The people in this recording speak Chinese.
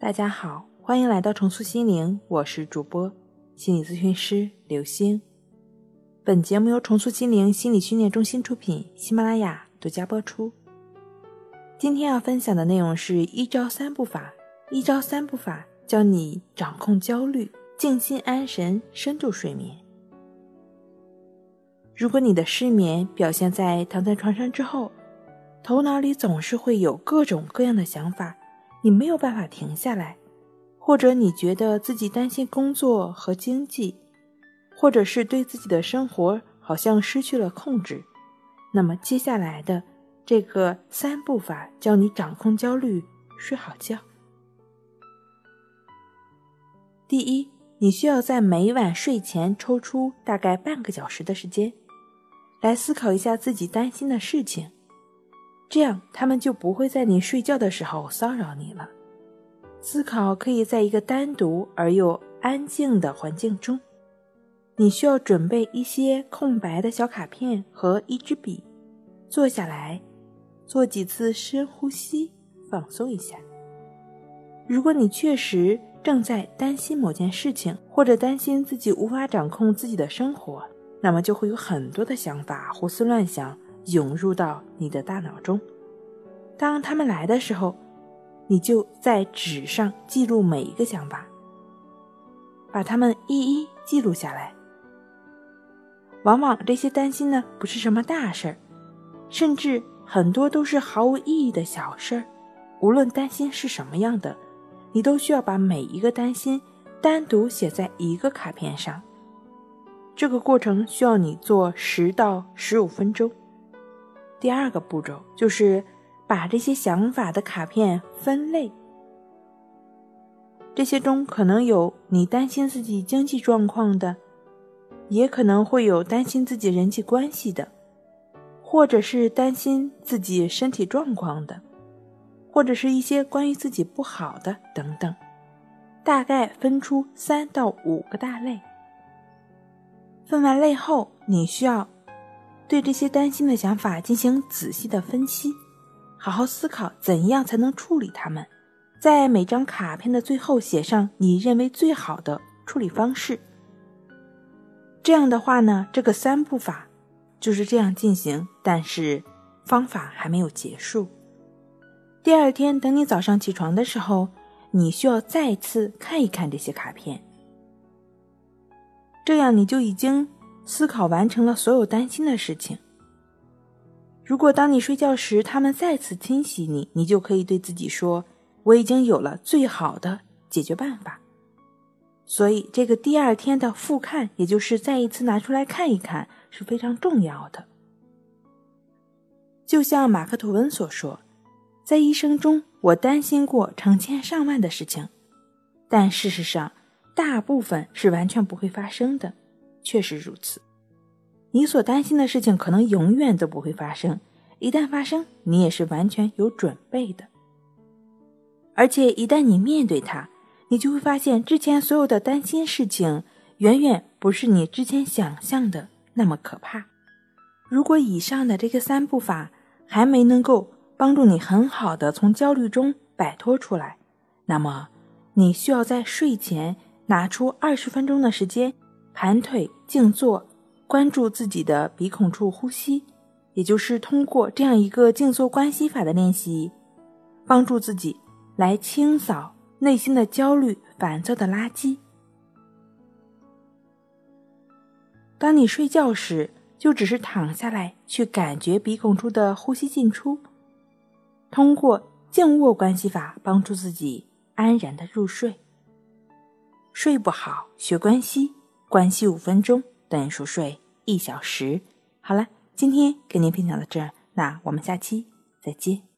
大家好，欢迎来到重塑心灵，我是主播心理咨询师刘星。本节目由重塑心灵心理训练中心出品，喜马拉雅独家播出。今天要分享的内容是一招三步法，一招三步法教你掌控焦虑，静心安神，深度睡眠。如果你的失眠表现在躺在床上之后，头脑里总是会有各种各样的想法。你没有办法停下来，或者你觉得自己担心工作和经济，或者是对自己的生活好像失去了控制，那么接下来的这个三步法教你掌控焦虑，睡好觉。第一，你需要在每晚睡前抽出大概半个小时的时间，来思考一下自己担心的事情。这样，他们就不会在你睡觉的时候骚扰你了。思考可以在一个单独而又安静的环境中。你需要准备一些空白的小卡片和一支笔，坐下来，做几次深呼吸，放松一下。如果你确实正在担心某件事情，或者担心自己无法掌控自己的生活，那么就会有很多的想法胡思乱想。涌入到你的大脑中，当他们来的时候，你就在纸上记录每一个想法，把它们一一记录下来。往往这些担心呢，不是什么大事儿，甚至很多都是毫无意义的小事儿。无论担心是什么样的，你都需要把每一个担心单独写在一个卡片上。这个过程需要你做十到十五分钟。第二个步骤就是把这些想法的卡片分类，这些中可能有你担心自己经济状况的，也可能会有担心自己人际关系的，或者是担心自己身体状况的，或者是一些关于自己不好的等等，大概分出三到五个大类。分完类后，你需要。对这些担心的想法进行仔细的分析，好好思考怎样才能处理它们，在每张卡片的最后写上你认为最好的处理方式。这样的话呢，这个三步法就是这样进行，但是方法还没有结束。第二天等你早上起床的时候，你需要再次看一看这些卡片，这样你就已经。思考完成了所有担心的事情。如果当你睡觉时，他们再次侵袭你，你就可以对自己说：“我已经有了最好的解决办法。”所以，这个第二天的复看，也就是再一次拿出来看一看，是非常重要的。就像马克吐温所说：“在一生中，我担心过成千上万的事情，但事实上，大部分是完全不会发生的。”确实如此，你所担心的事情可能永远都不会发生。一旦发生，你也是完全有准备的。而且一旦你面对它，你就会发现之前所有的担心事情，远远不是你之前想象的那么可怕。如果以上的这个三步法还没能够帮助你很好的从焦虑中摆脱出来，那么你需要在睡前拿出二十分钟的时间。盘腿静坐，关注自己的鼻孔处呼吸，也就是通过这样一个静坐观息法的练习，帮助自己来清扫内心的焦虑、烦躁的垃圾。当你睡觉时，就只是躺下来，去感觉鼻孔处的呼吸进出，通过静卧观息法帮助自己安然的入睡。睡不好，学关息。关系五分钟等于熟睡一小时。好了，今天跟您分享到这儿，那我们下期再见。